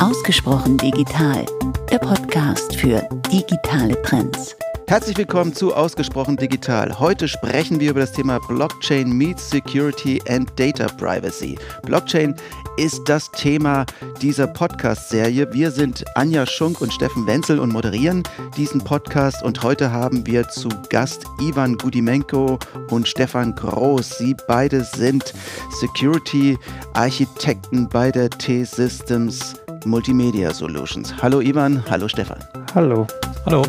Ausgesprochen digital, der Podcast für digitale Trends. Herzlich willkommen zu Ausgesprochen Digital. Heute sprechen wir über das Thema Blockchain meets Security and Data Privacy. Blockchain ist das Thema dieser Podcast-Serie. Wir sind Anja Schunk und Steffen Wenzel und moderieren diesen Podcast. Und heute haben wir zu Gast Ivan Gudimenko und Stefan Groß. Sie beide sind Security-Architekten bei der T-Systems Multimedia Solutions. Hallo Ivan, hallo Stefan. Hallo. Hallo.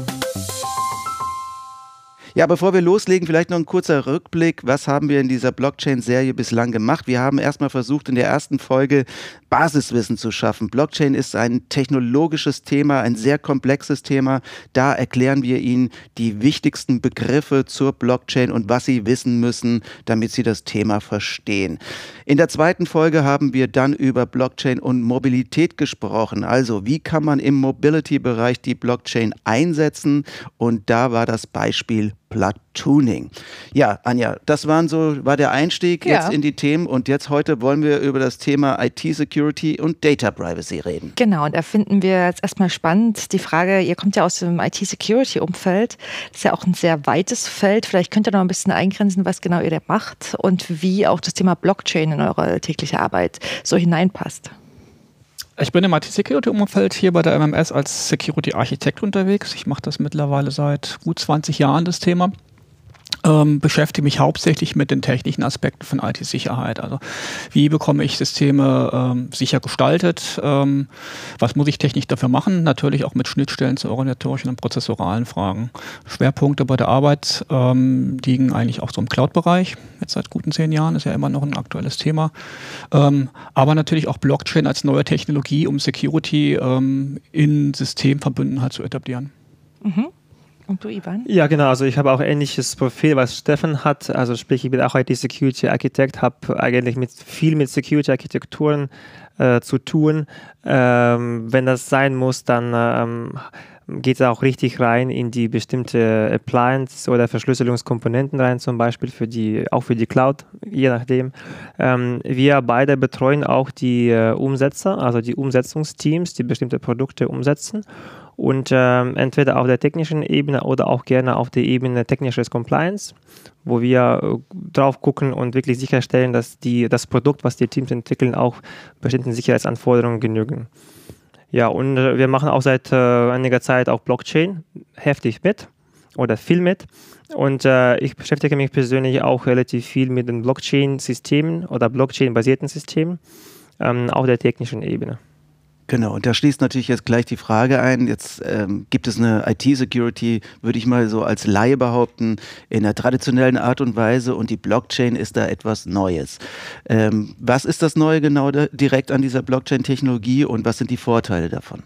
Ja, bevor wir loslegen, vielleicht noch ein kurzer Rückblick. Was haben wir in dieser Blockchain-Serie bislang gemacht? Wir haben erstmal versucht, in der ersten Folge Basiswissen zu schaffen. Blockchain ist ein technologisches Thema, ein sehr komplexes Thema. Da erklären wir Ihnen die wichtigsten Begriffe zur Blockchain und was Sie wissen müssen, damit Sie das Thema verstehen. In der zweiten Folge haben wir dann über Blockchain und Mobilität gesprochen. Also, wie kann man im Mobility-Bereich die Blockchain einsetzen? Und da war das Beispiel Platooning. Ja, Anja, das waren so, war der Einstieg ja. jetzt in die Themen und jetzt heute wollen wir über das Thema IT-Security und Data Privacy reden. Genau, und da finden wir jetzt erstmal spannend die Frage, ihr kommt ja aus dem IT-Security-Umfeld, das ist ja auch ein sehr weites Feld, vielleicht könnt ihr noch ein bisschen eingrenzen, was genau ihr da macht und wie auch das Thema Blockchain in eure tägliche Arbeit so hineinpasst. Ich bin im IT-Security-Umfeld hier bei der MMS als Security-Architekt unterwegs. Ich mache das mittlerweile seit gut 20 Jahren, das Thema ähm, beschäftige mich hauptsächlich mit den technischen Aspekten von IT-Sicherheit. Also wie bekomme ich Systeme ähm, sicher gestaltet? Ähm, was muss ich technisch dafür machen? Natürlich auch mit Schnittstellen zu organisatorischen und prozessoralen Fragen. Schwerpunkte bei der Arbeit ähm, liegen eigentlich auch so im Cloud-Bereich. Jetzt seit guten zehn Jahren ist ja immer noch ein aktuelles Thema. Ähm, aber natürlich auch Blockchain als neue Technologie, um Security ähm, in Systemverbündenheit zu etablieren. Mhm. Und du, Ivan? Ja, genau. Also ich habe auch ähnliches Profil, was Stefan hat. Also sprich, ich bin auch IT-Security-Architekt, habe eigentlich mit, viel mit Security-Architekturen äh, zu tun. Ähm, wenn das sein muss, dann ähm, geht es auch richtig rein in die bestimmte Appliance oder Verschlüsselungskomponenten rein, zum Beispiel für die, auch für die Cloud, je nachdem. Ähm, wir beide betreuen auch die äh, Umsetzer, also die Umsetzungsteams, die bestimmte Produkte umsetzen und ähm, entweder auf der technischen Ebene oder auch gerne auf der Ebene technisches Compliance, wo wir äh, drauf gucken und wirklich sicherstellen, dass die, das Produkt, was die Teams entwickeln, auch bestimmten Sicherheitsanforderungen genügen. Ja, und äh, wir machen auch seit äh, einiger Zeit auch Blockchain heftig mit oder viel mit. Und äh, ich beschäftige mich persönlich auch relativ viel mit den Blockchain-Systemen oder Blockchain-basierten Systemen ähm, auf der technischen Ebene. Genau, und da schließt natürlich jetzt gleich die Frage ein, jetzt ähm, gibt es eine IT-Security, würde ich mal so als Laie behaupten, in der traditionellen Art und Weise und die Blockchain ist da etwas Neues. Ähm, was ist das Neue genau da, direkt an dieser Blockchain-Technologie und was sind die Vorteile davon?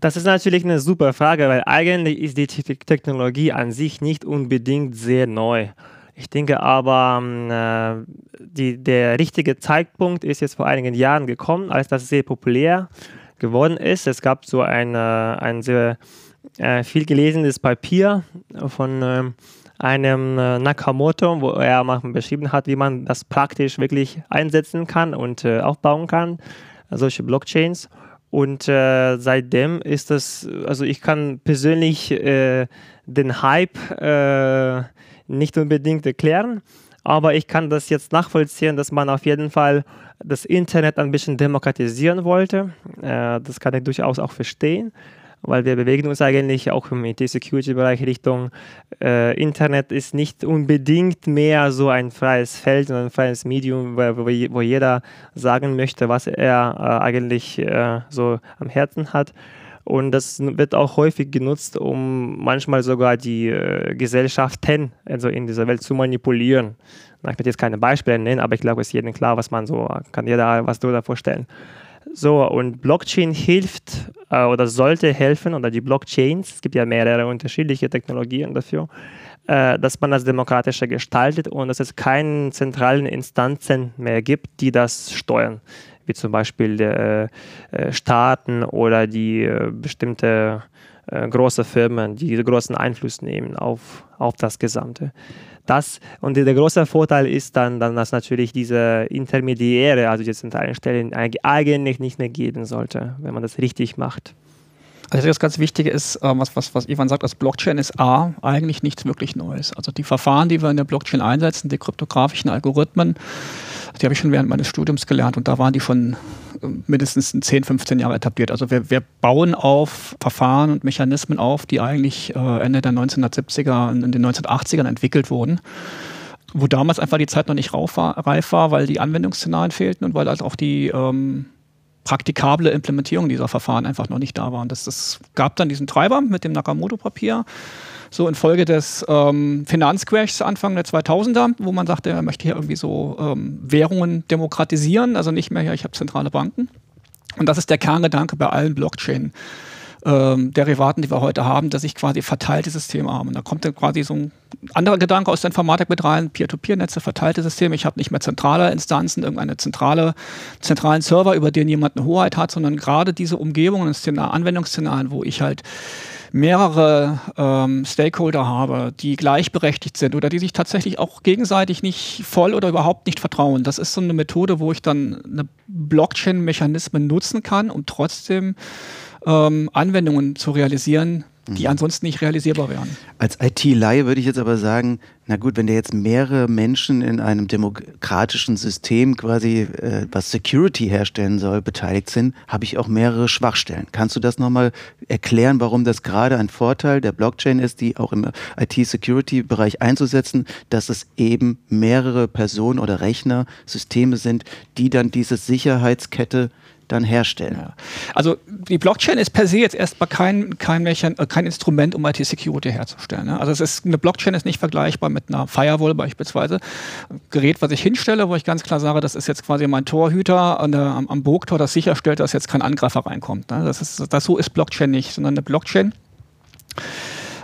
Das ist natürlich eine super Frage, weil eigentlich ist die Technologie an sich nicht unbedingt sehr neu. Ich denke aber, ähm, äh, die, der richtige Zeitpunkt ist jetzt vor einigen Jahren gekommen, als das sehr populär geworden ist. Es gab so ein, ein sehr äh, viel gelesenes Papier von äh, einem äh, Nakamoto, wo er beschrieben hat, wie man das praktisch wirklich einsetzen kann und äh, aufbauen kann, solche Blockchains. Und äh, seitdem ist das, also ich kann persönlich äh, den Hype äh, nicht unbedingt erklären, aber ich kann das jetzt nachvollziehen, dass man auf jeden Fall das Internet ein bisschen demokratisieren wollte. Äh, das kann ich durchaus auch verstehen, weil wir bewegen uns eigentlich auch im IT-Security-Bereich Richtung äh, Internet ist nicht unbedingt mehr so ein freies Feld, sondern ein freies Medium, wo, jeder sagen möchte, was er äh, eigentlich so am Herzen hat. Und das wird auch häufig genutzt, um manchmal sogar die äh, Gesellschaften also in dieser Welt zu manipulieren. Ich werde jetzt keine Beispiele nennen, aber ich glaube, es ist jedem klar, was man so, kann jeder was du da vorstellen. So, und Blockchain hilft äh, oder sollte helfen, oder die Blockchains, es gibt ja mehrere unterschiedliche Technologien dafür, äh, dass man das demokratischer gestaltet und dass es keine zentralen Instanzen mehr gibt, die das steuern wie zum Beispiel äh, äh, Staaten oder die äh, bestimmte äh, große Firmen, die großen Einfluss nehmen auf, auf das Gesamte. Das und der große Vorteil ist dann, dann dass natürlich diese Intermediäre, also die zentralen Stellen, eigentlich nicht mehr geben sollte, wenn man das richtig macht. Also das ganz Wichtige ist, ähm, was, was, was Ivan sagt, das Blockchain ist A, eigentlich nichts wirklich Neues. Also die Verfahren, die wir in der Blockchain einsetzen, die kryptografischen Algorithmen, die habe ich schon während meines Studiums gelernt und da waren die schon äh, mindestens 10, 15 Jahre etabliert. Also wir, wir bauen auf Verfahren und Mechanismen auf, die eigentlich äh, Ende der 1970er und in den 1980ern entwickelt wurden wo damals einfach die Zeit noch nicht reif war, weil die Anwendungsszenarien fehlten und weil halt auch die ähm, praktikable Implementierung dieser Verfahren einfach noch nicht da war. Und das, das gab dann diesen Treiber mit dem Nakamoto-Papier, so infolge des ähm, Finanzcrashs Anfang der 2000er, wo man sagte, er möchte hier irgendwie so ähm, Währungen demokratisieren, also nicht mehr, ja, ich habe zentrale Banken. Und das ist der Kerngedanke bei allen Blockchain ähm, Derivaten, die wir heute haben, dass ich quasi verteilte Systeme habe. Und da kommt dann quasi so ein anderer Gedanke aus der Informatik mit rein, Peer-to-Peer-Netze, verteilte Systeme. Ich habe nicht mehr zentrale Instanzen, irgendeine zentrale, zentralen Server, über den jemand eine Hoheit hat, sondern gerade diese Umgebungen, Anwendungsszenarien, wo ich halt mehrere ähm, Stakeholder habe, die gleichberechtigt sind oder die sich tatsächlich auch gegenseitig nicht voll oder überhaupt nicht vertrauen. Das ist so eine Methode, wo ich dann eine Blockchain-Mechanismen nutzen kann, um trotzdem ähm, Anwendungen zu realisieren, die mhm. ansonsten nicht realisierbar wären. Als IT-Laie würde ich jetzt aber sagen, na gut, wenn da jetzt mehrere Menschen in einem demokratischen System quasi, äh, was Security herstellen soll, beteiligt sind, habe ich auch mehrere Schwachstellen. Kannst du das nochmal erklären, warum das gerade ein Vorteil der Blockchain ist, die auch im IT-Security-Bereich einzusetzen, dass es eben mehrere Personen oder Rechner, Systeme sind, die dann diese Sicherheitskette dann herstellen. Ja. Also die Blockchain ist per se jetzt erstmal kein, kein, äh, kein Instrument, um IT-Security herzustellen. Ne? Also es ist, eine Blockchain ist nicht vergleichbar mit einer Firewall beispielsweise. Ein Gerät, was ich hinstelle, wo ich ganz klar sage, das ist jetzt quasi mein Torhüter an der, am, am Burgtor, das sicherstellt, dass jetzt kein Angreifer reinkommt. Ne? Das ist, das, so ist Blockchain nicht, sondern eine Blockchain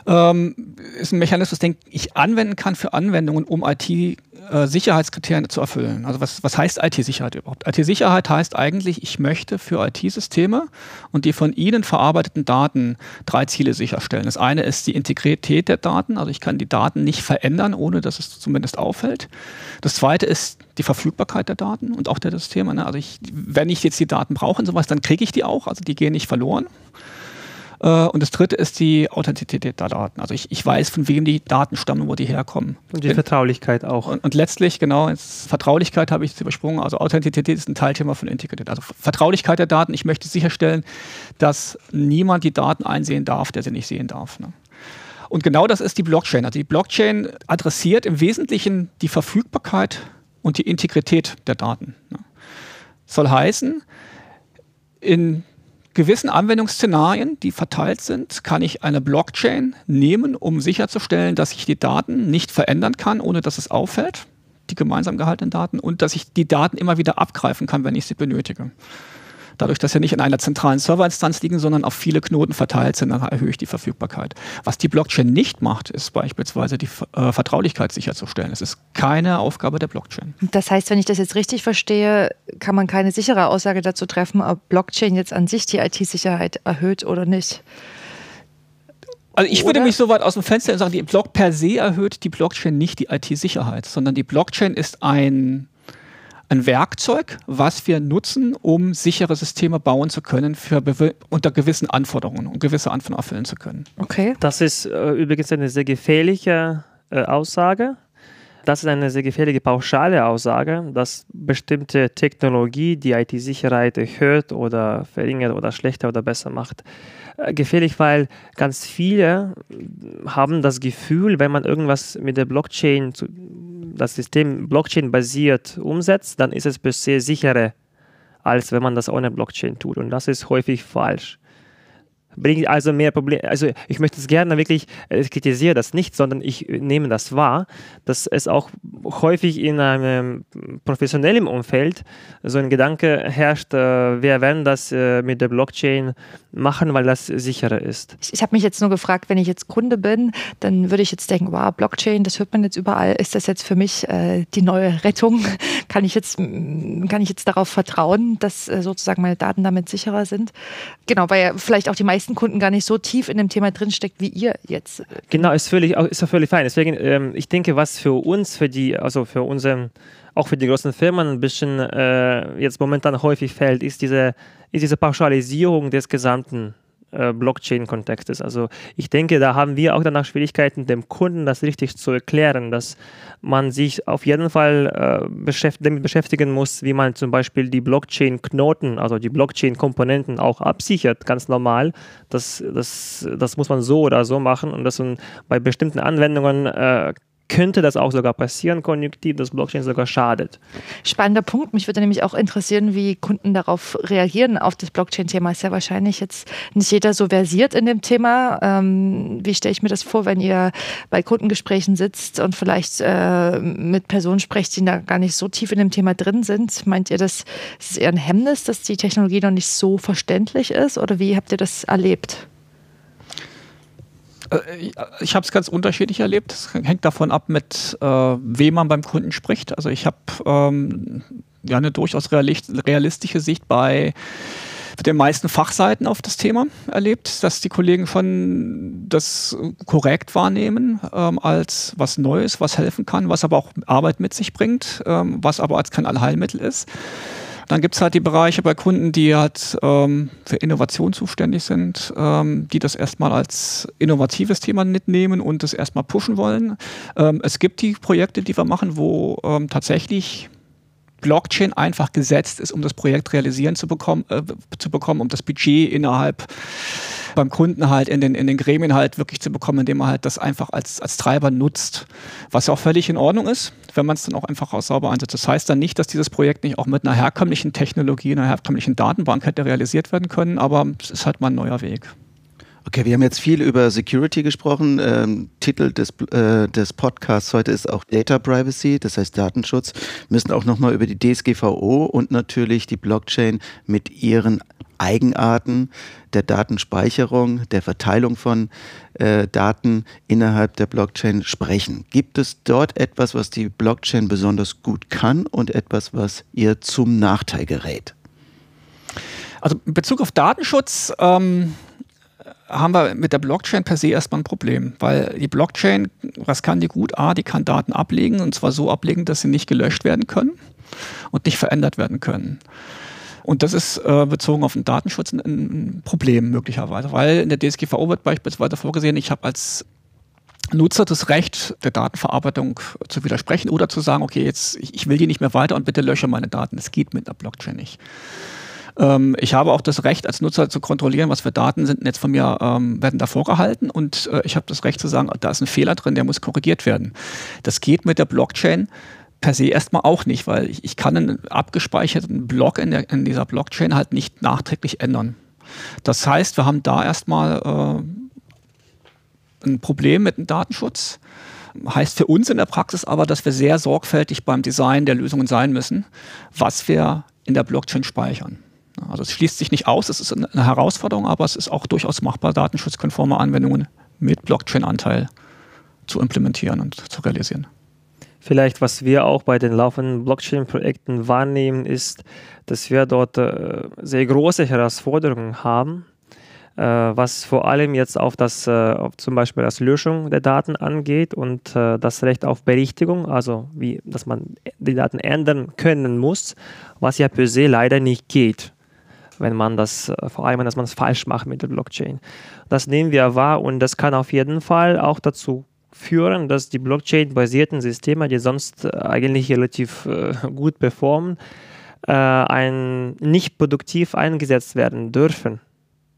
ähm, ist ein Mechanismus, den ich anwenden kann für Anwendungen, um IT-Sicherheitskriterien äh, zu erfüllen. Also was, was heißt IT-Sicherheit überhaupt? IT-Sicherheit heißt eigentlich, ich möchte für IT-Systeme und die von ihnen verarbeiteten Daten drei Ziele sicherstellen. Das eine ist die Integrität der Daten, also ich kann die Daten nicht verändern, ohne dass es zumindest auffällt. Das zweite ist die Verfügbarkeit der Daten und auch der Systeme. Ne? Also ich, wenn ich jetzt die Daten brauche und sowas, dann kriege ich die auch, also die gehen nicht verloren. Äh, und das dritte ist die Authentizität der Daten. Also ich, ich weiß, von wem die Daten stammen, wo die herkommen. Und die Vertraulichkeit auch. Und, und letztlich, genau, jetzt Vertraulichkeit habe ich jetzt übersprungen. Also Authentizität ist ein Teilthema von Integrität. Also Vertraulichkeit der Daten. Ich möchte sicherstellen, dass niemand die Daten einsehen darf, der sie nicht sehen darf. Ne? Und genau das ist die Blockchain. Also die Blockchain adressiert im Wesentlichen die Verfügbarkeit und die Integrität der Daten. Ne? Soll heißen, in gewissen Anwendungsszenarien, die verteilt sind, kann ich eine Blockchain nehmen, um sicherzustellen, dass ich die Daten nicht verändern kann, ohne dass es auffällt, die gemeinsam gehaltenen Daten, und dass ich die Daten immer wieder abgreifen kann, wenn ich sie benötige. Dadurch, dass sie nicht in einer zentralen Serverinstanz liegen, sondern auf viele Knoten verteilt sind, dann erhöhe ich die Verfügbarkeit. Was die Blockchain nicht macht, ist beispielsweise die äh, Vertraulichkeit sicherzustellen. Es ist keine Aufgabe der Blockchain. Das heißt, wenn ich das jetzt richtig verstehe, kann man keine sichere Aussage dazu treffen, ob Blockchain jetzt an sich die IT-Sicherheit erhöht oder nicht. Also ich würde mich so weit aus dem Fenster sagen, die Block per se erhöht die Blockchain nicht die IT-Sicherheit, sondern die Blockchain ist ein ein Werkzeug, was wir nutzen, um sichere Systeme bauen zu können, für unter gewissen Anforderungen und gewisse Anforderungen erfüllen zu können. Okay. Das ist äh, übrigens eine sehr gefährliche äh, Aussage. Das ist eine sehr gefährliche pauschale Aussage, dass bestimmte Technologie die IT-Sicherheit erhöht oder verringert oder schlechter oder besser macht. Äh, gefährlich, weil ganz viele haben das Gefühl, wenn man irgendwas mit der Blockchain, das System Blockchain-basiert umsetzt, dann ist es per se sicherer, als wenn man das ohne Blockchain tut. Und das ist häufig falsch bringt also mehr Probleme. Also ich möchte es gerne wirklich, äh, ich kritisiere das nicht, sondern ich nehme das wahr, dass es auch häufig in einem professionellen Umfeld so ein Gedanke herrscht, äh, wir werden das äh, mit der Blockchain machen, weil das sicherer ist. Ich, ich habe mich jetzt nur gefragt, wenn ich jetzt Kunde bin, dann würde ich jetzt denken, wow, Blockchain, das hört man jetzt überall. Ist das jetzt für mich äh, die neue Rettung? kann, ich jetzt, kann ich jetzt darauf vertrauen, dass äh, sozusagen meine Daten damit sicherer sind? Genau, weil vielleicht auch die meisten meisten Kunden gar nicht so tief in dem Thema drinsteckt, wie ihr jetzt. Genau, ist völlig, ist ja völlig fein. Deswegen, ähm, ich denke, was für uns, für die, also für unseren, auch für die großen Firmen ein bisschen äh, jetzt momentan häufig fällt, ist diese, ist diese Pauschalisierung des gesamten äh, Blockchain-Kontextes. Also ich denke, da haben wir auch danach Schwierigkeiten, dem Kunden das richtig zu erklären, dass man sich auf jeden Fall äh, beschäft damit beschäftigen muss, wie man zum Beispiel die Blockchain-Knoten, also die Blockchain-Komponenten auch absichert, ganz normal. Das, das, das muss man so oder so machen und das bei bestimmten Anwendungen äh, könnte das auch sogar passieren, konjunktiv, dass Blockchain sogar schadet. Spannender Punkt. Mich würde nämlich auch interessieren, wie Kunden darauf reagieren, auf das Blockchain-Thema. Ist ja wahrscheinlich jetzt nicht jeder so versiert in dem Thema. Ähm, wie stelle ich mir das vor, wenn ihr bei Kundengesprächen sitzt und vielleicht äh, mit Personen sprecht, die da gar nicht so tief in dem Thema drin sind? Meint ihr, das ist eher ein Hemmnis, dass die Technologie noch nicht so verständlich ist? Oder wie habt ihr das erlebt? Äh, ich habe es ganz unterschiedlich erlebt. Es hängt davon ab, mit äh, wem man beim Kunden spricht. Also ich habe ähm, ja eine durchaus realistische Sicht bei den meisten Fachseiten auf das Thema erlebt, dass die Kollegen schon das korrekt wahrnehmen ähm, als was Neues, was helfen kann, was aber auch Arbeit mit sich bringt, ähm, was aber als kein Allheilmittel ist. Dann gibt es halt die Bereiche bei Kunden, die halt ähm, für Innovation zuständig sind, ähm, die das erstmal als innovatives Thema mitnehmen und das erstmal pushen wollen. Ähm, es gibt die Projekte, die wir machen, wo ähm, tatsächlich Blockchain einfach gesetzt ist, um das Projekt realisieren zu bekommen, äh, zu bekommen, um das Budget innerhalb beim Kunden halt in den, in den Gremien halt wirklich zu bekommen, indem man halt das einfach als, als Treiber nutzt. Was ja auch völlig in Ordnung ist, wenn man es dann auch einfach auch sauber einsetzt. Das heißt dann nicht, dass dieses Projekt nicht auch mit einer herkömmlichen Technologie, einer herkömmlichen Datenbank hätte realisiert werden können, aber es ist halt mal ein neuer Weg. Okay, wir haben jetzt viel über Security gesprochen. Ähm, Titel des, äh, des Podcasts heute ist auch Data Privacy, das heißt Datenschutz. Wir müssen auch nochmal über die DSGVO und natürlich die Blockchain mit ihren Eigenarten der Datenspeicherung, der Verteilung von äh, Daten innerhalb der Blockchain sprechen. Gibt es dort etwas, was die Blockchain besonders gut kann und etwas, was ihr zum Nachteil gerät? Also in Bezug auf Datenschutz ähm, haben wir mit der Blockchain per se erstmal ein Problem, weil die Blockchain, was kann die gut? A, die kann Daten ablegen und zwar so ablegen, dass sie nicht gelöscht werden können und nicht verändert werden können. Und das ist äh, bezogen auf den Datenschutz ein, Problem möglicherweise, weil in der DSGVO wird beispielsweise vorgesehen, ich habe als Nutzer das Recht der Datenverarbeitung zu widersprechen oder zu sagen, okay, jetzt ich will die nicht mehr weiter und bitte lösche meine Daten. Das geht mit der Blockchain nicht. Ähm, ich habe auch das Recht als Nutzer zu kontrollieren, was für Daten sind jetzt von mir ähm, werden da vorgehalten und äh, ich habe das Recht zu sagen, da ist ein Fehler drin, der muss korrigiert werden. Das geht mit der Blockchain per se erstmal auch nicht, weil ich, ich kann einen abgespeicherten Block in, der, in dieser Blockchain halt nicht nachträglich ändern. Das heißt, wir haben da erstmal äh, ein Problem mit dem Datenschutz. Heißt für uns in der Praxis aber, dass wir sehr sorgfältig beim Design der Lösungen sein müssen, was wir in der Blockchain speichern. Also es schließt sich nicht aus, es ist eine Herausforderung, aber es ist auch durchaus machbar, datenschutzkonforme Anwendungen mit Blockchain-Anteil zu implementieren und zu realisieren. Vielleicht, was wir auch bei den laufenden Blockchain-Projekten wahrnehmen, ist, dass wir dort äh, sehr große Herausforderungen haben, äh, was vor allem jetzt auf das, äh, auf zum Beispiel das Löschung der Daten angeht und das Recht auf Berichtigung, also wie, dass man die Daten ändern können muss, was ja per se leider nicht geht wenn man das, äh, vor allem, dass man es falsch macht mit der Blockchain. Das nehmen wir wahr und das kann auf jeden Fall auch dazu führen, dass die Blockchain-basierten Systeme, die sonst äh, eigentlich relativ äh, gut performen, ein, nicht produktiv eingesetzt werden dürfen.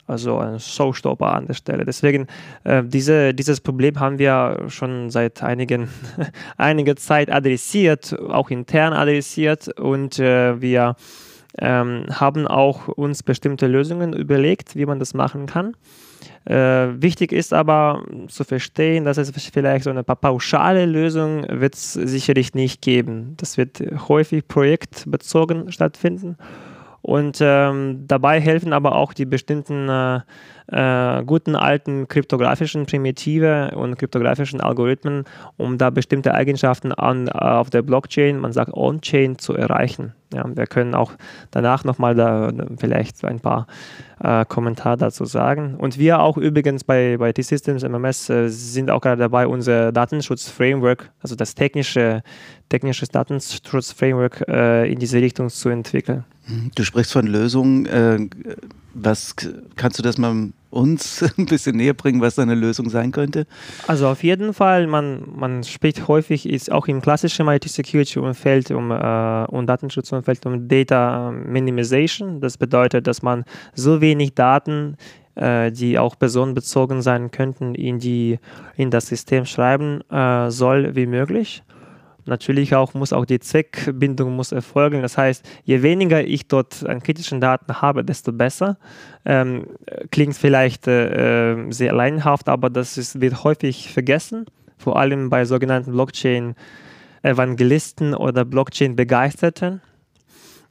Also ein Showstopper an der Stelle. Deswegen, äh, diese, dieses Problem haben wir schon seit einigen, einiger Zeit adressiert, auch intern adressiert und äh, wir ähm, haben auch uns bestimmte Lösungen überlegt, wie man das machen kann. Äh, wichtig ist aber zu verstehen, dass es vielleicht so eine pauschale Lösung wird sicherlich nicht geben. Das wird häufig projektbezogen stattfinden. Und ähm, dabei helfen aber auch die bestimmten äh, äh, guten alten kryptografischen Primitive und kryptografischen Algorithmen, um da bestimmte Eigenschaften an, äh, auf der Blockchain, man sagt On-Chain, zu erreichen. Ja, wir können auch danach nochmal da vielleicht ein paar äh, Kommentare dazu sagen. Und wir auch übrigens bei, bei T-Systems MMS äh, sind auch gerade dabei, unser Datenschutz-Framework, also das technische, technisches Datenschutz-Framework äh, in diese Richtung zu entwickeln. Du sprichst von Lösungen. Äh, was kannst du das mal uns ein bisschen näher bringen, was eine Lösung sein könnte? Also auf jeden Fall, man, man spricht häufig, ist auch im klassischen IT-Security-Umfeld um, äh, und Datenschutzumfeld um Data Minimization. Das bedeutet, dass man so wenig Daten äh, die auch personenbezogen sein könnten, in, die, in das System schreiben äh, soll wie möglich. Natürlich auch muss auch die Zweckbindung muss erfolgen. Das heißt, je weniger ich dort an kritischen Daten habe, desto besser. Ähm, klingt vielleicht äh, äh sehr leinhaft, aber das ist, wird häufig vergessen, vor allem bei sogenannten Blockchain-Evangelisten oder Blockchain-Begeisterten.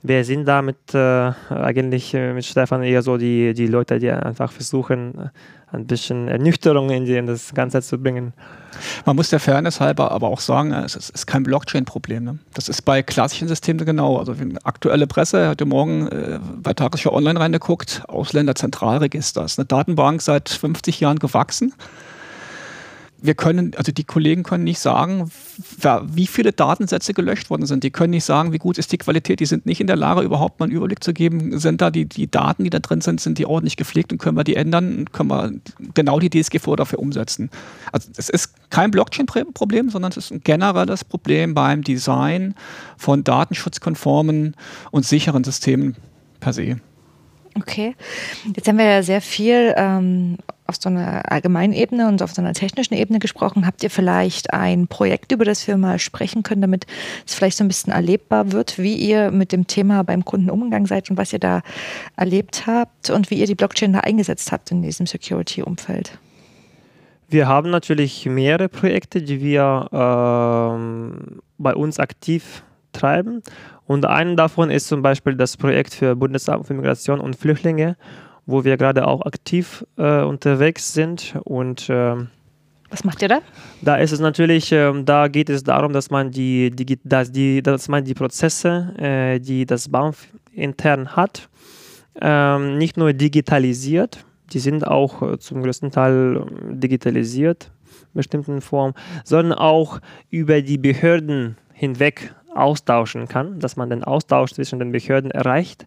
Wir sind da mit, äh, eigentlich äh, mit Stefan eher so die, die Leute, die einfach versuchen, ein bisschen Ernüchterung in, die, in das Ganze zu bringen. Man muss der Fairness halber aber auch sagen, es ist, kein Blockchain-Problem. Ne? Das ist bei klassischen Systemen genau. Also aktuelle Presse heute Morgen äh, bei Tagesschau Online reingeguckt, Ausländerzentralregister. Das ist eine Datenbank seit 50 Jahren gewachsen wir können, also die Kollegen können nicht sagen, wie viele Datensätze gelöscht worden sind. Die können nicht sagen, wie gut ist die Qualität. Die sind nicht in der Lage, überhaupt mal einen Überblick zu geben. Sind da die, die Daten, die da drin sind, sind die ordentlich gepflegt und können wir die ändern? Können wir genau die DSGVO dafür umsetzen? Also es ist kein Blockchain-Problem, sondern es ist ein generelles Problem beim Design von datenschutzkonformen und sicheren Systemen per se. Okay, jetzt haben wir ja sehr viel ähm, auf so einer allgemeinen Ebene und auf so einer technischen Ebene gesprochen. Habt ihr vielleicht ein Projekt, über das wir mal sprechen können, damit es vielleicht so ein bisschen erlebbar wird, wie ihr mit dem Thema beim Kunden umgegangen seid und was ihr da erlebt habt und wie ihr die Blockchain da eingesetzt habt in diesem Security-Umfeld? Wir haben natürlich mehrere Projekte, die wir ähm, bei uns aktiv treiben. Und einen davon ist zum Beispiel das Projekt für Bundesamt für Migration und Flüchtlinge, wo wir gerade auch aktiv äh, unterwegs sind. Und äh, was macht ihr da? Da ist es natürlich, äh, da geht es darum, dass man die, die, dass die, dass man die Prozesse, äh, die das BAMF intern hat, ähm, nicht nur digitalisiert, die sind auch äh, zum größten Teil digitalisiert, in bestimmten Formen, sondern auch über die Behörden hinweg austauschen kann, dass man den Austausch zwischen den Behörden erreicht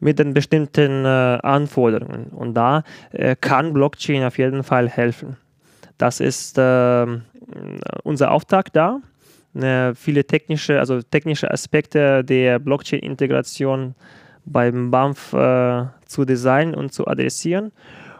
mit den bestimmten äh, Anforderungen. Und da äh, kann Blockchain auf jeden Fall helfen. Das ist äh, unser Auftrag da. Äh, viele technische, also technische Aspekte der Blockchain-Integration beim BAMF äh, zu designen und zu adressieren.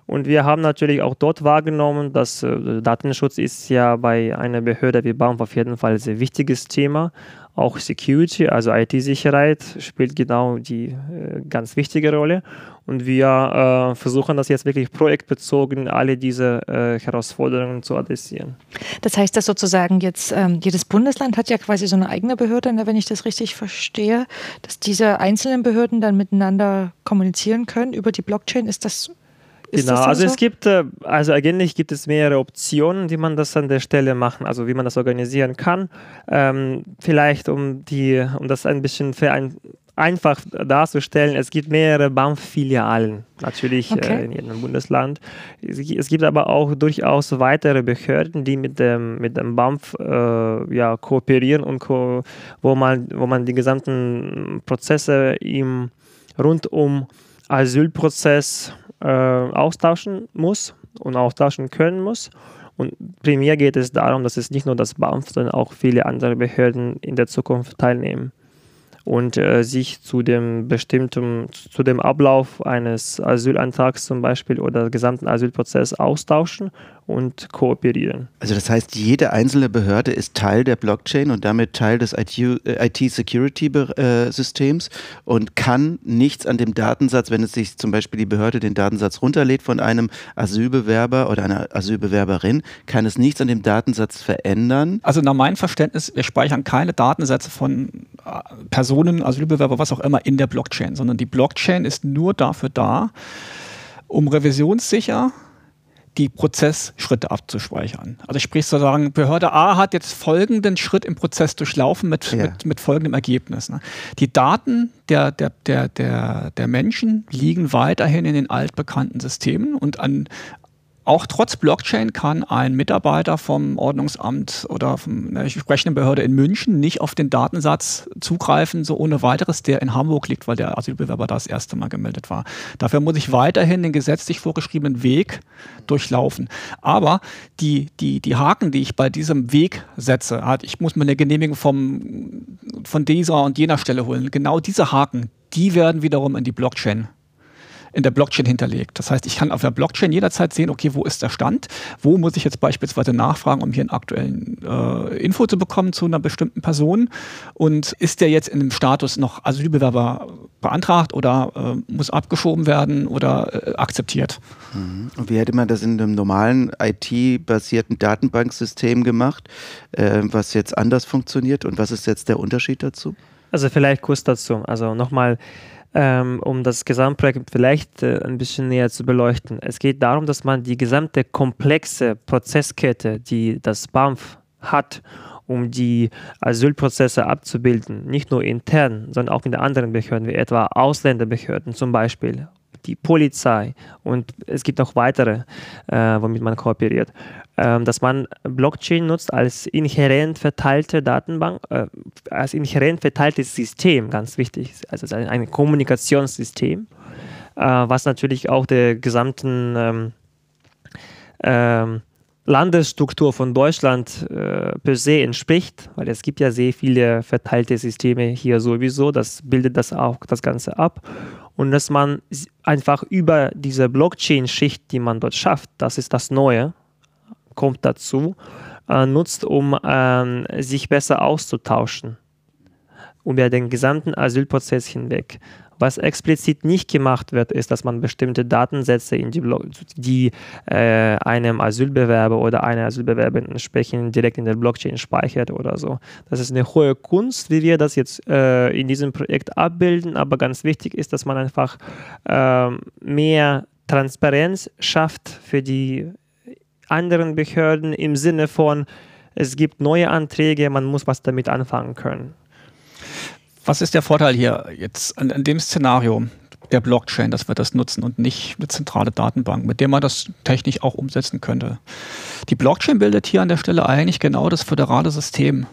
Und wir haben natürlich auch dort wahrgenommen, dass äh, Datenschutz ist ja bei einer Behörde wie BAMF auf jeden Fall ein sehr wichtiges Thema. Auch Security, also IT-Sicherheit, spielt genau die äh, ganz wichtige Rolle. Und wir äh, versuchen das jetzt wirklich projektbezogen, alle diese äh, Herausforderungen zu adressieren. Das heißt, dass sozusagen jetzt ähm, jedes Bundesland hat ja quasi so eine eigene Behörde, ne, wenn ich das richtig verstehe, dass diese einzelnen Behörden dann miteinander kommunizieren können über die Blockchain. Ist das ist genau, also so? es gibt, äh, also eigentlich gibt es mehrere Optionen, wie man das an der Stelle machen, also wie man das organisieren kann. Ähm, vielleicht um die, um das ein bisschen verein, einfach darzustellen, es gibt mehrere BAMF-Filialen natürlich äh, okay. äh, in jedem Bundesland. Es, es, gibt aber auch durchaus weitere Behörden, die mit dem, mit dem BAMF äh, ja, kooperieren und ko wo, man, wo man die gesamten Prozesse im rund um Asylprozess äh, austauschen muss und austauschen können muss. Und primär geht es darum, dass es nicht nur das BAMF, sondern auch viele andere Behörden in der Zukunft teilnehmen und äh, sich zu dem bestimmten, zu dem Ablauf eines Asylantrags zum Beispiel oder gesamten Asylprozess austauschen und kooperieren. Also das heißt, jede einzelne Behörde ist Teil der Blockchain und damit Teil des IT-Security-Systems äh, und kann nichts an dem Datensatz, wenn es sich zum Beispiel die Behörde den Datensatz runterlädt von einem Asylbewerber oder einer Asylbewerberin, kann es nichts an dem Datensatz verändern. Also nach meinem Verständnis, wir speichern keine Datensätze von äh, Personen Personen, Asylbewerber, was auch immer in der Blockchain, sondern die Blockchain ist nur dafür da, um revisionssicher die Prozessschritte abzuspeichern. Also sprich sozusagen, Behörde A hat jetzt folgenden Schritt im Prozess durchlaufen mit, ja. mit, mit folgendem Ergebnis. Ne? Die Daten der, der, der, der, der Menschen liegen weiterhin in den altbekannten Systemen und an, auch trotz Blockchain kann ein Mitarbeiter vom Ordnungsamt oder von der entsprechenden Behörde in München nicht auf den Datensatz zugreifen, so ohne weiteres, der in Hamburg liegt, weil der Asylbewerber da das erste Mal gemeldet war. Dafür muss ich weiterhin den gesetzlich vorgeschriebenen Weg durchlaufen. Aber die, die, die Haken, die ich bei diesem Weg setze, ich muss mir eine Genehmigung vom, von dieser und jener Stelle holen, genau diese Haken, die werden wiederum in die Blockchain in der Blockchain hinterlegt. Das heißt, ich kann auf der Blockchain jederzeit sehen, okay, wo ist der Stand? Wo muss ich jetzt beispielsweise nachfragen, um hier einen aktuellen äh, Info zu bekommen zu einer bestimmten Person? Und ist der jetzt in dem Status noch Asylbewerber beantragt oder äh, muss abgeschoben werden oder äh, akzeptiert? Mhm. Und wie hätte man das in einem normalen IT-basierten Datenbanksystem gemacht, äh, was jetzt anders funktioniert? Und was ist jetzt der Unterschied dazu? Also vielleicht kurz dazu. Also nochmal, ähm, um das Gesamtprojekt vielleicht äh, ein bisschen näher zu beleuchten. Es geht darum, dass man die gesamte komplexe Prozesskette, die das BAMF hat, um die Asylprozesse abzubilden, nicht nur intern, sondern auch mit anderen Behörden, wie etwa Ausländerbehörden zum Beispiel, die Polizei und es gibt auch weitere, äh, womit man kooperiert, ähm, dass man Blockchain nutzt als inhärent verteilte Datenbank, äh, als inhärent verteiltes System, ganz wichtig, also ein, ein Kommunikationssystem, äh, was natürlich auch der gesamten ähm, ähm, Landesstruktur von Deutschland äh, per se entspricht, weil es gibt ja sehr viele verteilte Systeme hier sowieso, das bildet das auch das Ganze ab. Und dass man einfach über diese Blockchain-Schicht, die man dort schafft, das ist das Neue, kommt dazu, äh, nutzt, um äh, sich besser auszutauschen. Über den gesamten Asylprozess hinweg. Was explizit nicht gemacht wird, ist, dass man bestimmte Datensätze, in die, die äh, einem Asylbewerber oder einer Asylbewerberin entsprechend direkt in der Blockchain speichert oder so. Das ist eine hohe Kunst, wie wir das jetzt äh, in diesem Projekt abbilden, aber ganz wichtig ist, dass man einfach äh, mehr Transparenz schafft für die anderen Behörden im Sinne von, es gibt neue Anträge, man muss was damit anfangen können. Was ist der Vorteil hier jetzt an, an dem Szenario der Blockchain, dass wir das nutzen und nicht eine zentrale Datenbank, mit der man das technisch auch umsetzen könnte? Die Blockchain bildet hier an der Stelle eigentlich genau das föderale System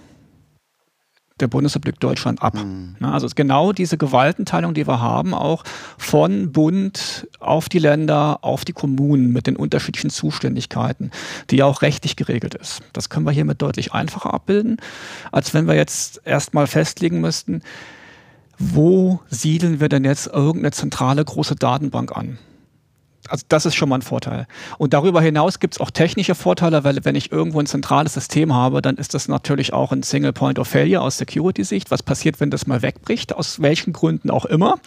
der Bundesrepublik Deutschland ab. Mhm. Also genau diese Gewaltenteilung, die wir haben, auch von Bund auf die Länder, auf die Kommunen mit den unterschiedlichen Zuständigkeiten, die ja auch rechtlich geregelt ist. Das können wir hiermit deutlich einfacher abbilden, als wenn wir jetzt erstmal festlegen müssten, wo siedeln wir denn jetzt irgendeine zentrale große Datenbank an? Also das ist schon mal ein Vorteil. Und darüber hinaus gibt es auch technische Vorteile, weil wenn ich irgendwo ein zentrales System habe, dann ist das natürlich auch ein Single Point of Failure aus Security-Sicht. Was passiert, wenn das mal wegbricht, aus welchen Gründen auch immer?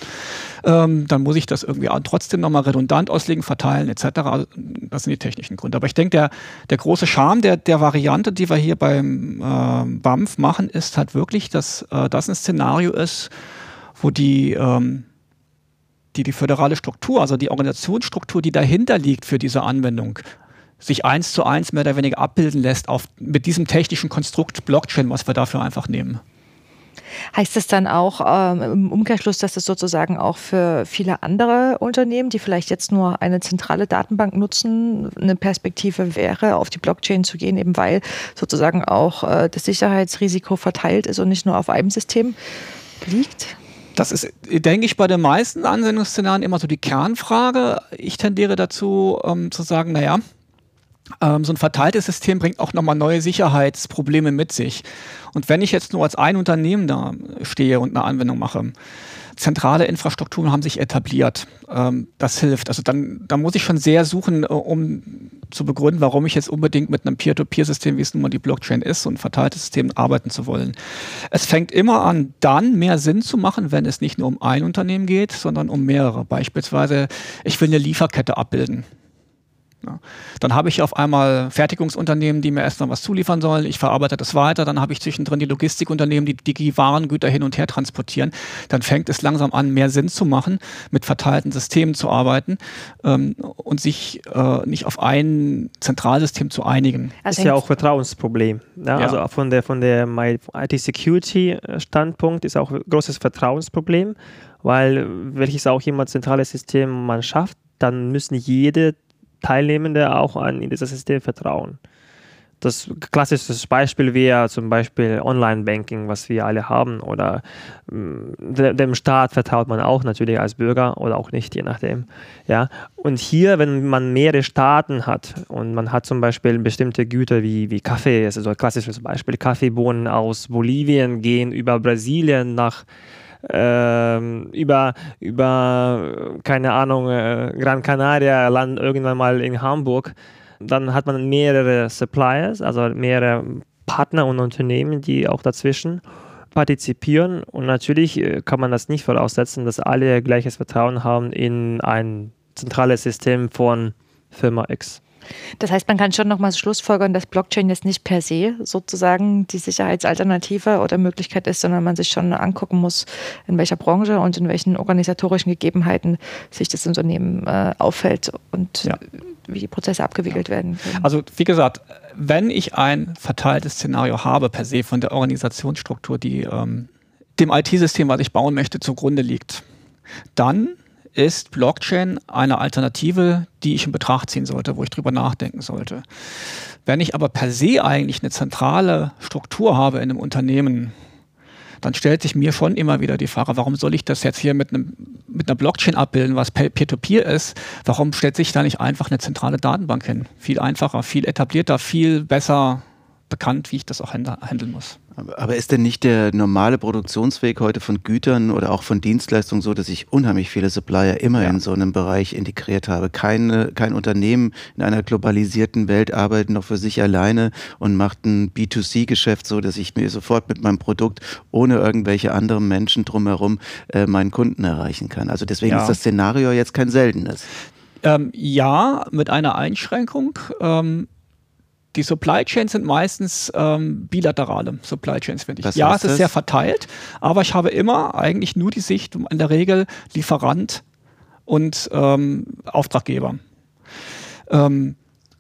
Ähm, dann muss ich das irgendwie trotzdem nochmal redundant auslegen, verteilen etc. Das sind die technischen Gründe. Aber ich denke, der, der große Charme der, der Variante, die wir hier beim äh, BAMF machen, ist halt wirklich, dass äh, das ein Szenario ist, wo die ähm, die die föderale Struktur, also die Organisationsstruktur, die dahinter liegt für diese Anwendung, sich eins zu eins mehr oder weniger abbilden lässt auf, mit diesem technischen Konstrukt Blockchain, was wir dafür einfach nehmen. Heißt das dann auch ähm, im Umkehrschluss, dass es sozusagen auch für viele andere Unternehmen, die vielleicht jetzt nur eine zentrale Datenbank nutzen, eine Perspektive wäre, auf die Blockchain zu gehen, eben weil sozusagen auch äh, das Sicherheitsrisiko verteilt ist und nicht nur auf einem System liegt? Das ist, denke ich, bei den meisten Anwendungsszenarien immer so die Kernfrage. Ich tendiere dazu ähm, zu sagen, naja, ähm, so ein verteiltes System bringt auch nochmal neue Sicherheitsprobleme mit sich. Und wenn ich jetzt nur als ein Unternehmen da stehe und eine Anwendung mache, zentrale Infrastrukturen haben sich etabliert. Ähm, das hilft. Also dann, dann muss ich schon sehr suchen, äh, um zu begründen, warum ich jetzt unbedingt mit einem Peer-to-Peer-System, wie es nun mal die Blockchain ist, und verteiltes System arbeiten zu wollen. Es fängt immer an, dann mehr Sinn zu machen, wenn es nicht nur um ein Unternehmen geht, sondern um mehrere. Beispielsweise, ich will eine Lieferkette abbilden. Ja. Dann habe ich auf einmal Fertigungsunternehmen, die mir erstmal was zuliefern sollen. Ich verarbeite das weiter. Dann habe ich zwischendrin die Logistikunternehmen, die die Warengüter hin und her transportieren. Dann fängt es langsam an, mehr Sinn zu machen, mit verteilten Systemen zu arbeiten ähm, und sich äh, nicht auf ein Zentralsystem zu einigen. Das ist ja auch Vertrauensproblem. Ja? Ja. Also von der, von der IT-Security-Standpunkt ist auch ein großes Vertrauensproblem, weil welches auch immer zentrales System man schafft, dann müssen jede Teilnehmende auch an in dieses System vertrauen. Das klassische Beispiel wäre zum Beispiel Online-Banking, was wir alle haben, oder mm, dem Staat vertraut man auch natürlich als Bürger oder auch nicht, je nachdem. Ja? Und hier, wenn man mehrere Staaten hat und man hat zum Beispiel bestimmte Güter wie, wie Kaffee, das ist so ein klassisches Beispiel, Kaffeebohnen aus Bolivien gehen über Brasilien nach ähm, über, über, keine Ahnung, äh, Gran Canaria landen irgendwann mal in Hamburg. Dann hat man mehrere Suppliers, also mehrere Partner und Unternehmen, die auch dazwischen partizipieren. Und natürlich äh, kann man das nicht voraussetzen, dass alle gleiches Vertrauen haben in ein zentrales System von Firma X. Das heißt, man kann schon nochmal schlussfolgern, dass Blockchain jetzt nicht per se sozusagen die Sicherheitsalternative oder Möglichkeit ist, sondern man sich schon angucken muss, in welcher Branche und in welchen organisatorischen Gegebenheiten sich das Unternehmen äh, auffällt und ja. wie die Prozesse abgewickelt ja. werden können. Also wie gesagt, wenn ich ein verteiltes Szenario habe per se von der Organisationsstruktur, die ähm, dem IT-System, was ich bauen möchte, zugrunde liegt, dann ist Blockchain eine Alternative, die ich in Betracht ziehen sollte, wo ich drüber nachdenken sollte. Wenn ich aber per se eigentlich eine zentrale Struktur habe in einem Unternehmen, dann stellt sich mir schon immer wieder die Frage, warum soll ich das jetzt hier mit, einem, mit einer Blockchain abbilden, was Peer-to-Peer -Peer ist? Warum stellt sich da nicht einfach eine zentrale Datenbank hin? Viel einfacher, viel etablierter, viel besser bekannt, wie ich das auch handeln muss. Aber ist denn nicht der normale Produktionsweg heute von Gütern oder auch von Dienstleistungen so, dass ich unheimlich viele Supplier immer ja. in so einem Bereich integriert habe? Keine, kein Unternehmen in einer globalisierten Welt arbeitet noch für sich alleine und macht ein B2C-Geschäft so, dass ich mir sofort mit meinem Produkt ohne irgendwelche anderen Menschen drumherum äh, meinen Kunden erreichen kann. Also deswegen ja. ist das Szenario jetzt kein seltenes. Ähm, ja, mit einer Einschränkung. Ähm, die Supply Chains sind meistens ähm, bilaterale Supply Chains, finde ich. Was ja, es ist das? sehr verteilt, aber ich habe immer eigentlich nur die Sicht in der Regel Lieferant und ähm, Auftraggeber. Ähm,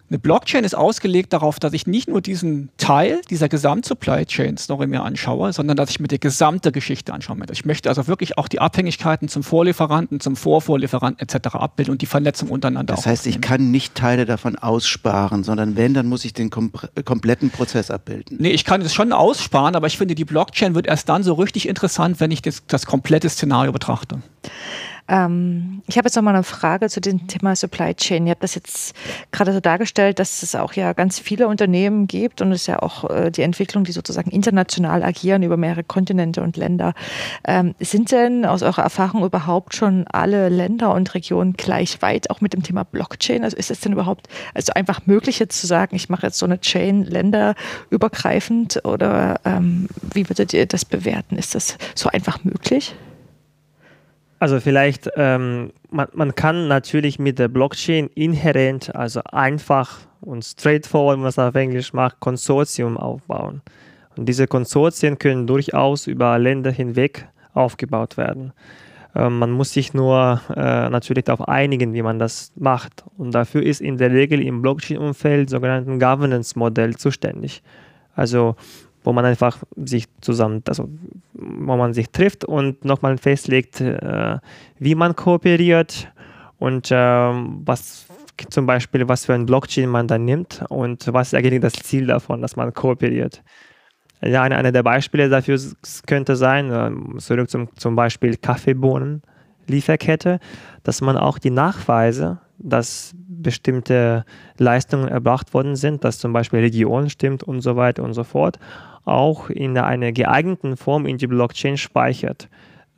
eine Blockchain ist ausgelegt darauf, dass ich nicht nur diesen Teil dieser Gesamt-Supply Chain Story mir anschaue, sondern dass ich mir die gesamte Geschichte anschaue. Ich möchte also wirklich auch die Abhängigkeiten zum Vorlieferanten, zum Vorvorlieferanten etc. abbilden und die Vernetzung untereinander. Das heißt, ich kann nicht Teile davon aussparen, sondern wenn, dann muss ich den kom kompletten Prozess abbilden. Nee, ich kann es schon aussparen, aber ich finde, die Blockchain wird erst dann so richtig interessant, wenn ich das, das komplette Szenario betrachte. Ähm, ich habe jetzt noch mal eine Frage zu dem Thema Supply Chain. Ihr habt das jetzt gerade so dargestellt, dass es auch ja ganz viele Unternehmen gibt und es ja auch äh, die Entwicklung, die sozusagen international agieren über mehrere Kontinente und Länder. Ähm, sind denn aus eurer Erfahrung überhaupt schon alle Länder und Regionen gleich weit, auch mit dem Thema Blockchain? Also ist es denn überhaupt also einfach möglich jetzt zu sagen, ich mache jetzt so eine Chain länderübergreifend oder ähm, wie würdet ihr das bewerten? Ist das so einfach möglich? Also vielleicht, ähm, man, man kann natürlich mit der Blockchain inhärent, also einfach und straightforward, was auf Englisch macht, Konsortium aufbauen. Und diese Konsortien können durchaus über Länder hinweg aufgebaut werden. Ähm, man muss sich nur äh, natürlich darauf einigen, wie man das macht. Und dafür ist in der Regel im Blockchain-Umfeld sogenannten Governance-Modell zuständig. Also wo man einfach sich zusammen, also wo man sich trifft und nochmal festlegt, äh, wie man kooperiert und äh, was zum Beispiel, was für ein Blockchain man dann nimmt und was ist eigentlich das Ziel davon, dass man kooperiert. Ja, eine, eine der Beispiele dafür könnte sein, äh, zurück zum, zum Beispiel Kaffeebohnen. Lieferkette, dass man auch die Nachweise, dass bestimmte Leistungen erbracht worden sind, dass zum Beispiel Region stimmt und so weiter und so fort, auch in einer geeigneten Form in die Blockchain speichert,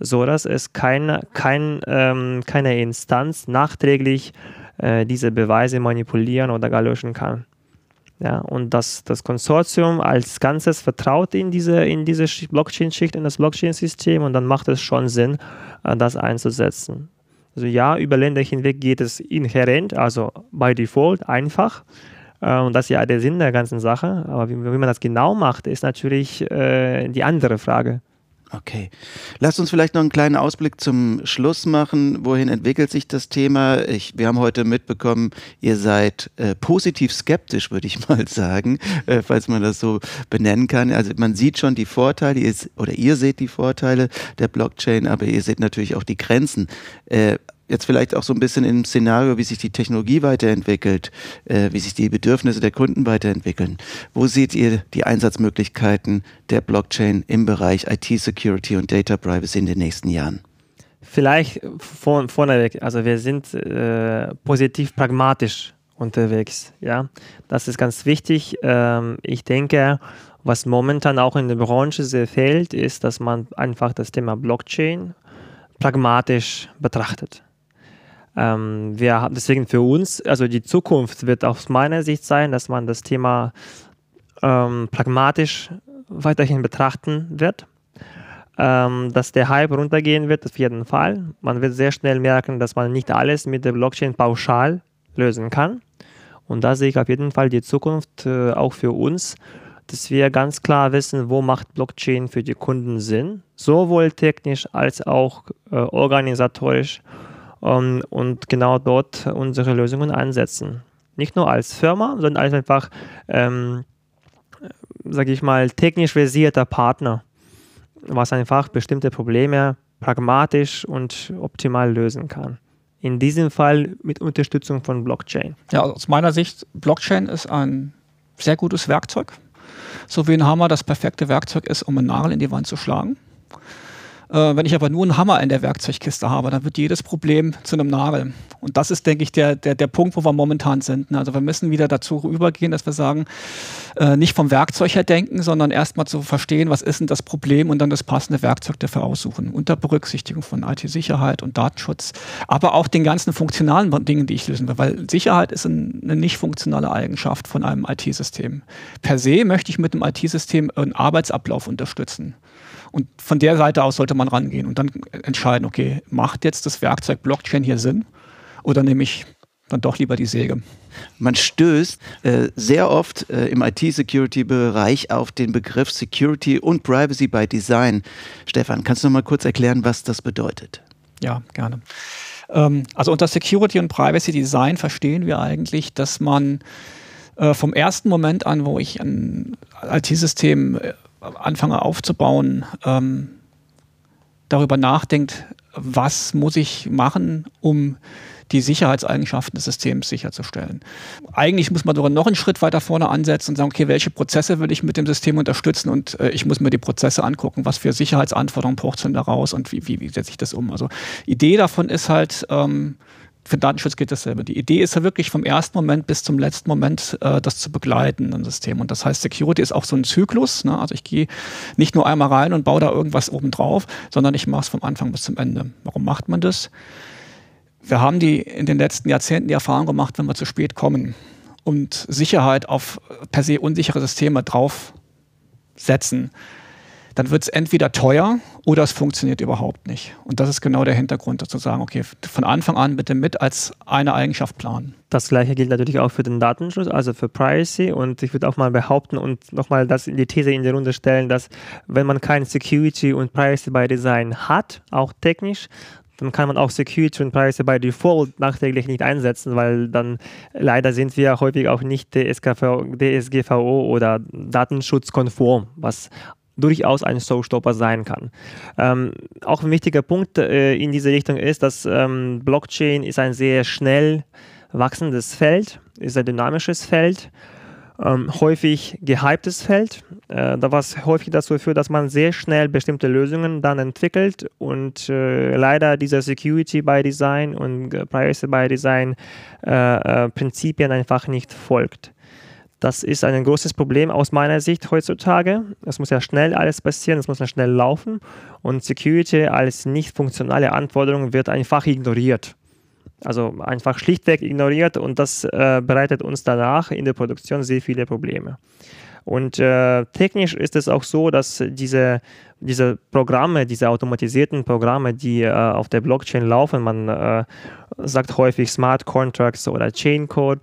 sodass es keine, kein, ähm, keine Instanz nachträglich äh, diese Beweise manipulieren oder gar löschen kann. Ja, und das, das Konsortium als Ganzes vertraut in diese, in diese Blockchain-Schicht, in das Blockchain-System und dann macht es schon Sinn, äh, das einzusetzen. Also ja, über Länder hinweg geht es inhärent, also by default einfach. Äh, und das ist ja der Sinn der ganzen Sache. Aber wie, wie man das genau macht, ist natürlich äh, die andere Frage. Okay. Lasst uns vielleicht noch einen kleinen Ausblick zum Schluss machen. Wohin entwickelt sich das Thema? Ich, wir haben heute mitbekommen, ihr seid äh, positiv skeptisch, würde ich mal sagen, äh, falls man das so benennen kann. Also man sieht schon die Vorteile, ihr, oder ihr seht die Vorteile der Blockchain, aber ihr seht natürlich auch die Grenzen. Äh, jetzt vielleicht auch so ein bisschen im Szenario, wie sich die Technologie weiterentwickelt, äh, wie sich die Bedürfnisse der Kunden weiterentwickeln. Wo seht ihr die Einsatzmöglichkeiten der Blockchain im Bereich IT-Security und Data Privacy in den nächsten Jahren? Vielleicht von, vorneweg, also wir sind äh, positiv pragmatisch unterwegs. Ja, das ist ganz wichtig. Ähm, ich denke, was momentan auch in der Branche sehr fehlt, ist, dass man einfach das Thema Blockchain pragmatisch betrachtet. Ähm, wir haben deswegen für uns, also die Zukunft wird aus meiner Sicht sein, dass man das Thema ähm, pragmatisch weiterhin betrachten wird. Ähm, dass der Hype runtergehen wird, auf jeden Fall. Man wird sehr schnell merken, dass man nicht alles mit der Blockchain pauschal lösen kann. Und da sehe ich auf jeden Fall die Zukunft äh, auch für uns, dass wir ganz klar wissen, wo macht Blockchain für die Kunden Sinn, sowohl technisch als auch äh, organisatorisch ähm, und genau dort unsere Lösungen einsetzen. Nicht nur als Firma, sondern als einfach, ähm, sage ich mal, technisch versierter Partner, was einfach bestimmte Probleme pragmatisch und optimal lösen kann. In diesem Fall mit Unterstützung von Blockchain. Ja, aus meiner Sicht, Blockchain ist ein sehr gutes Werkzeug. So wie ein Hammer das perfekte Werkzeug ist, um einen Nagel in die Wand zu schlagen. Äh, wenn ich aber nur einen Hammer in der Werkzeugkiste habe, dann wird jedes Problem zu einem Nagel. Und das ist, denke ich, der, der, der Punkt, wo wir momentan sind. Ne? Also wir müssen wieder dazu übergehen, dass wir sagen, äh, nicht vom Werkzeug her denken, sondern erstmal zu verstehen, was ist denn das Problem und dann das passende Werkzeug dafür aussuchen. Unter Berücksichtigung von IT-Sicherheit und Datenschutz, aber auch den ganzen funktionalen Dingen, die ich lösen will. Weil Sicherheit ist eine nicht funktionale Eigenschaft von einem IT-System. Per se möchte ich mit dem IT-System einen Arbeitsablauf unterstützen. Und von der Seite aus sollte man rangehen und dann entscheiden, okay, macht jetzt das Werkzeug Blockchain hier Sinn oder nehme ich dann doch lieber die Säge. Man stößt äh, sehr oft äh, im IT-Security-Bereich auf den Begriff Security und Privacy by Design. Stefan, kannst du noch mal kurz erklären, was das bedeutet? Ja, gerne. Ähm, also unter Security und Privacy Design verstehen wir eigentlich, dass man äh, vom ersten Moment an, wo ich ein IT-System äh, anfange aufzubauen, ähm, darüber nachdenkt, was muss ich machen, um die Sicherheitseigenschaften des Systems sicherzustellen. Eigentlich muss man sogar noch einen Schritt weiter vorne ansetzen und sagen, okay, welche Prozesse will ich mit dem System unterstützen und äh, ich muss mir die Prozesse angucken, was für Sicherheitsanforderungen braucht es daraus und wie, wie, wie setze ich das um. Also Idee davon ist halt, ähm, für Datenschutz geht dasselbe. Die Idee ist ja wirklich vom ersten Moment bis zum letzten Moment äh, das zu begleiten, ein System. Und das heißt, Security ist auch so ein Zyklus. Ne? Also ich gehe nicht nur einmal rein und baue da irgendwas oben drauf, sondern ich mache es vom Anfang bis zum Ende. Warum macht man das? Wir haben die in den letzten Jahrzehnten die Erfahrung gemacht, wenn wir zu spät kommen und Sicherheit auf per se unsichere Systeme draufsetzen, dann wird es entweder teuer oder es funktioniert überhaupt nicht. Und das ist genau der Hintergrund, zu sagen, okay, von Anfang an bitte mit als eine Eigenschaft planen. Das gleiche gilt natürlich auch für den Datenschutz, also für Privacy. Und ich würde auch mal behaupten und nochmal das in die These in die Runde stellen, dass wenn man kein Security und Privacy by Design hat, auch technisch, dann kann man auch Security und Privacy by Default nachträglich nicht einsetzen, weil dann leider sind wir häufig auch nicht DSGVO oder datenschutzkonform, was durchaus ein Showstopper sein kann. Ähm, auch ein wichtiger Punkt äh, in diese Richtung ist, dass ähm, Blockchain ist ein sehr schnell wachsendes Feld, ist ein dynamisches Feld, ähm, häufig gehyptes Feld, äh, was häufig dazu führt, dass man sehr schnell bestimmte Lösungen dann entwickelt und äh, leider dieser Security by Design und Privacy by Design äh, äh, Prinzipien einfach nicht folgt. Das ist ein großes Problem aus meiner Sicht heutzutage. Es muss ja schnell alles passieren, es muss ja schnell laufen und Security als nicht funktionale Anforderung wird einfach ignoriert. Also einfach schlichtweg ignoriert und das äh, bereitet uns danach in der Produktion sehr viele Probleme. Und äh, technisch ist es auch so, dass diese, diese Programme, diese automatisierten Programme, die äh, auf der Blockchain laufen, man äh, sagt häufig Smart Contracts oder Chain Code,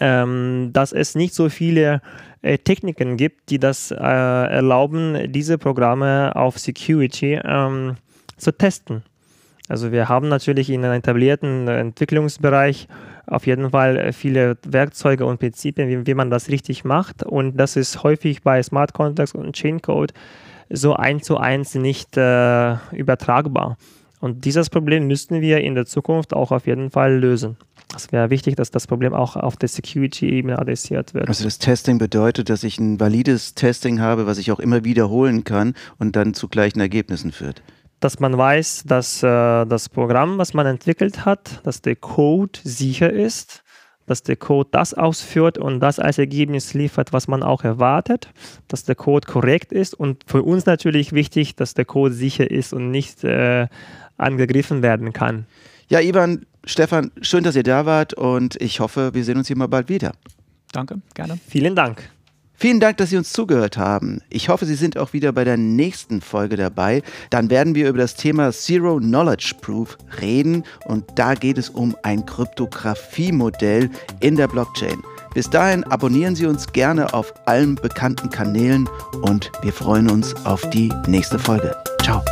ähm, dass es nicht so viele äh, Techniken gibt, die das äh, erlauben, diese Programme auf Security ähm, zu testen. Also wir haben natürlich in einem etablierten Entwicklungsbereich auf jeden Fall viele Werkzeuge und Prinzipien, wie, wie man das richtig macht. Und das ist häufig bei Smart Contracts und Chain Code so eins zu eins nicht äh, übertragbar. Und dieses Problem müssten wir in der Zukunft auch auf jeden Fall lösen. Es wäre wichtig, dass das Problem auch auf der Security-Ebene adressiert wird. Also das Testing bedeutet, dass ich ein valides Testing habe, was ich auch immer wiederholen kann und dann zu gleichen Ergebnissen führt. Dass man weiß, dass äh, das Programm, was man entwickelt hat, dass der Code sicher ist, dass der Code das ausführt und das als Ergebnis liefert, was man auch erwartet, dass der Code korrekt ist und für uns natürlich wichtig, dass der Code sicher ist und nicht äh, angegriffen werden kann. Ja, Ivan, Stefan, schön, dass ihr da wart und ich hoffe, wir sehen uns hier mal bald wieder. Danke, gerne. Vielen Dank. Vielen Dank, dass Sie uns zugehört haben. Ich hoffe, Sie sind auch wieder bei der nächsten Folge dabei. Dann werden wir über das Thema Zero Knowledge Proof reden und da geht es um ein Kryptographie-Modell in der Blockchain. Bis dahin abonnieren Sie uns gerne auf allen bekannten Kanälen und wir freuen uns auf die nächste Folge. Ciao.